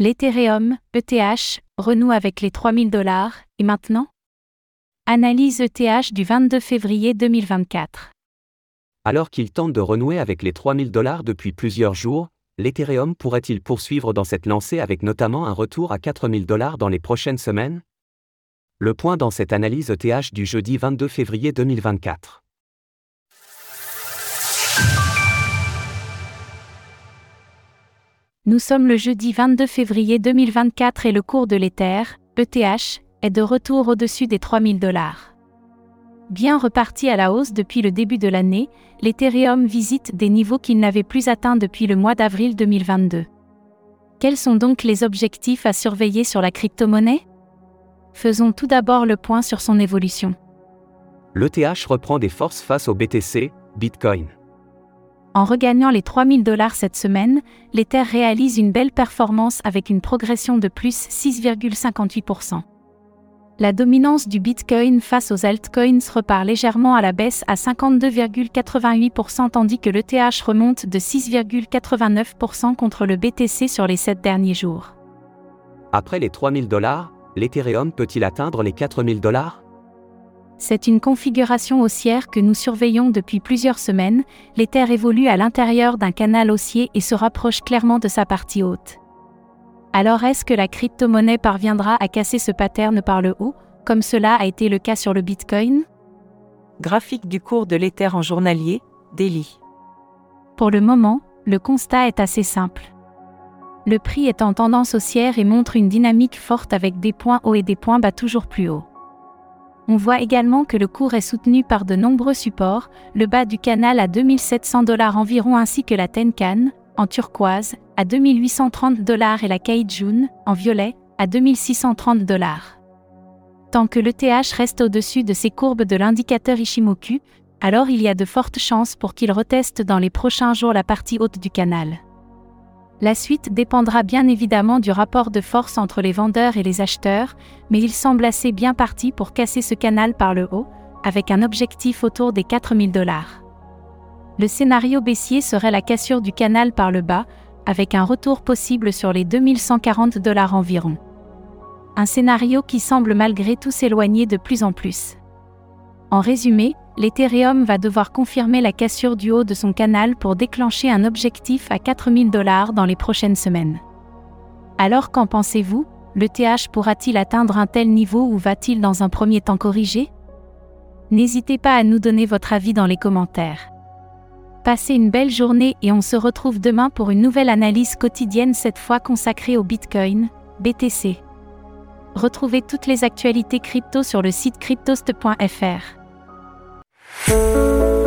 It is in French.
L'Ethereum, ETH, renoue avec les 3000 dollars, et maintenant? Analyse ETH du 22 février 2024. Alors qu'il tente de renouer avec les 3000 dollars depuis plusieurs jours, l'Ethereum pourrait-il poursuivre dans cette lancée avec notamment un retour à 4000 dollars dans les prochaines semaines? Le point dans cette analyse ETH du jeudi 22 février 2024. Nous sommes le jeudi 22 février 2024 et le cours de l'Ether, ETH, est de retour au-dessus des 3000 dollars. Bien reparti à la hausse depuis le début de l'année, l'Ethereum visite des niveaux qu'il n'avait plus atteints depuis le mois d'avril 2022. Quels sont donc les objectifs à surveiller sur la crypto-monnaie? Faisons tout d'abord le point sur son évolution. L'ETH reprend des forces face au BTC, Bitcoin. En regagnant les 3000 dollars cette semaine, l'Ether réalise une belle performance avec une progression de plus 6,58%. La dominance du Bitcoin face aux altcoins repart légèrement à la baisse à 52,88% tandis que l'ETH remonte de 6,89% contre le BTC sur les 7 derniers jours. Après les 3000 dollars, l'Ethereum peut-il atteindre les 4000 dollars? C'est une configuration haussière que nous surveillons depuis plusieurs semaines, l'Ether évolue à l'intérieur d'un canal haussier et se rapproche clairement de sa partie haute. Alors est-ce que la crypto-monnaie parviendra à casser ce pattern par le haut, comme cela a été le cas sur le Bitcoin? Graphique du cours de l'Ether en journalier, Daily. Pour le moment, le constat est assez simple. Le prix est en tendance haussière et montre une dynamique forte avec des points hauts et des points bas toujours plus hauts. On voit également que le cours est soutenu par de nombreux supports, le bas du canal à 2700 dollars environ ainsi que la Tenkan, en turquoise, à 2830 dollars et la Kaijun, en violet, à 2630 dollars. Tant que le TH reste au-dessus de ces courbes de l'indicateur Ishimoku, alors il y a de fortes chances pour qu'il reteste dans les prochains jours la partie haute du canal. La suite dépendra bien évidemment du rapport de force entre les vendeurs et les acheteurs, mais il semble assez bien parti pour casser ce canal par le haut, avec un objectif autour des 4000 dollars. Le scénario baissier serait la cassure du canal par le bas, avec un retour possible sur les 2140 dollars environ. Un scénario qui semble malgré tout s'éloigner de plus en plus. En résumé, l'Ethereum va devoir confirmer la cassure du haut de son canal pour déclencher un objectif à 4000 dollars dans les prochaines semaines. Alors qu'en pensez-vous Le TH pourra-t-il atteindre un tel niveau ou va-t-il dans un premier temps corriger? N'hésitez pas à nous donner votre avis dans les commentaires. Passez une belle journée et on se retrouve demain pour une nouvelle analyse quotidienne cette fois consacrée au Bitcoin, BTC. Retrouvez toutes les actualités crypto sur le site cryptost.fr. oh you.